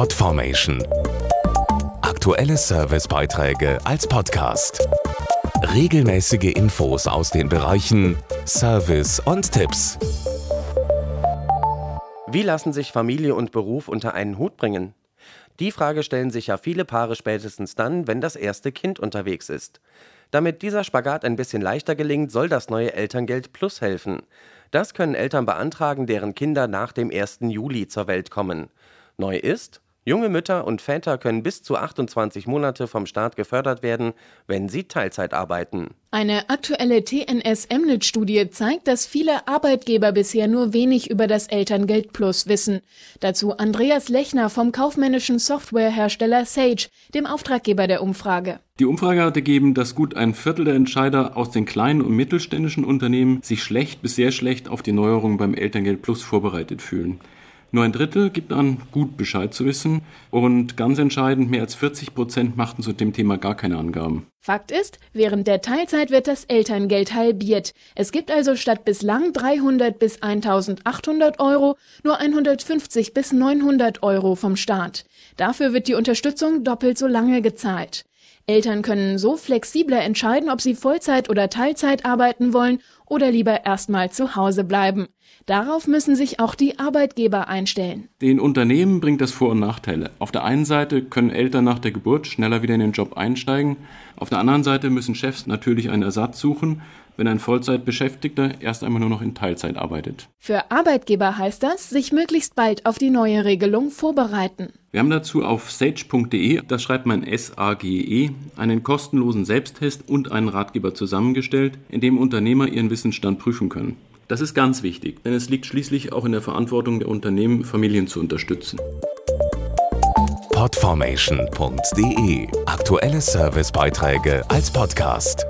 Podformation. Aktuelle Servicebeiträge als Podcast. Regelmäßige Infos aus den Bereichen Service und Tipps. Wie lassen sich Familie und Beruf unter einen Hut bringen? Die Frage stellen sich ja viele Paare spätestens dann, wenn das erste Kind unterwegs ist. Damit dieser Spagat ein bisschen leichter gelingt, soll das neue Elterngeld Plus helfen. Das können Eltern beantragen, deren Kinder nach dem 1. Juli zur Welt kommen. Neu ist, junge Mütter und Väter können bis zu 28 Monate vom Staat gefördert werden, wenn sie Teilzeit arbeiten. Eine aktuelle TNS-Emnet-Studie zeigt, dass viele Arbeitgeber bisher nur wenig über das Elterngeld Plus wissen. Dazu Andreas Lechner vom kaufmännischen Softwarehersteller Sage, dem Auftraggeber der Umfrage. Die Umfrage hat ergeben, dass gut ein Viertel der Entscheider aus den kleinen und mittelständischen Unternehmen sich schlecht bis sehr schlecht auf die Neuerungen beim Elterngeld Plus vorbereitet fühlen. Nur ein Drittel gibt an, gut Bescheid zu wissen. Und ganz entscheidend, mehr als 40 Prozent machten zu dem Thema gar keine Angaben. Fakt ist, während der Teilzeit wird das Elterngeld halbiert. Es gibt also statt bislang 300 bis 1800 Euro nur 150 bis 900 Euro vom Staat. Dafür wird die Unterstützung doppelt so lange gezahlt. Eltern können so flexibler entscheiden, ob sie Vollzeit oder Teilzeit arbeiten wollen oder lieber erstmal zu Hause bleiben. Darauf müssen sich auch die Arbeitgeber einstellen. Den Unternehmen bringt das Vor- und Nachteile. Auf der einen Seite können Eltern nach der Geburt schneller wieder in den Job einsteigen. Auf der anderen Seite müssen Chefs natürlich einen Ersatz suchen, wenn ein Vollzeitbeschäftigter erst einmal nur noch in Teilzeit arbeitet. Für Arbeitgeber heißt das, sich möglichst bald auf die neue Regelung vorbereiten. Wir haben dazu auf sage.de, das schreibt man S-A-G-E, einen kostenlosen Selbsttest und einen Ratgeber zusammengestellt, in dem Unternehmer ihren Wissensstand prüfen können. Das ist ganz wichtig, denn es liegt schließlich auch in der Verantwortung der Unternehmen, Familien zu unterstützen. Podformation.de Aktuelle Servicebeiträge als Podcast.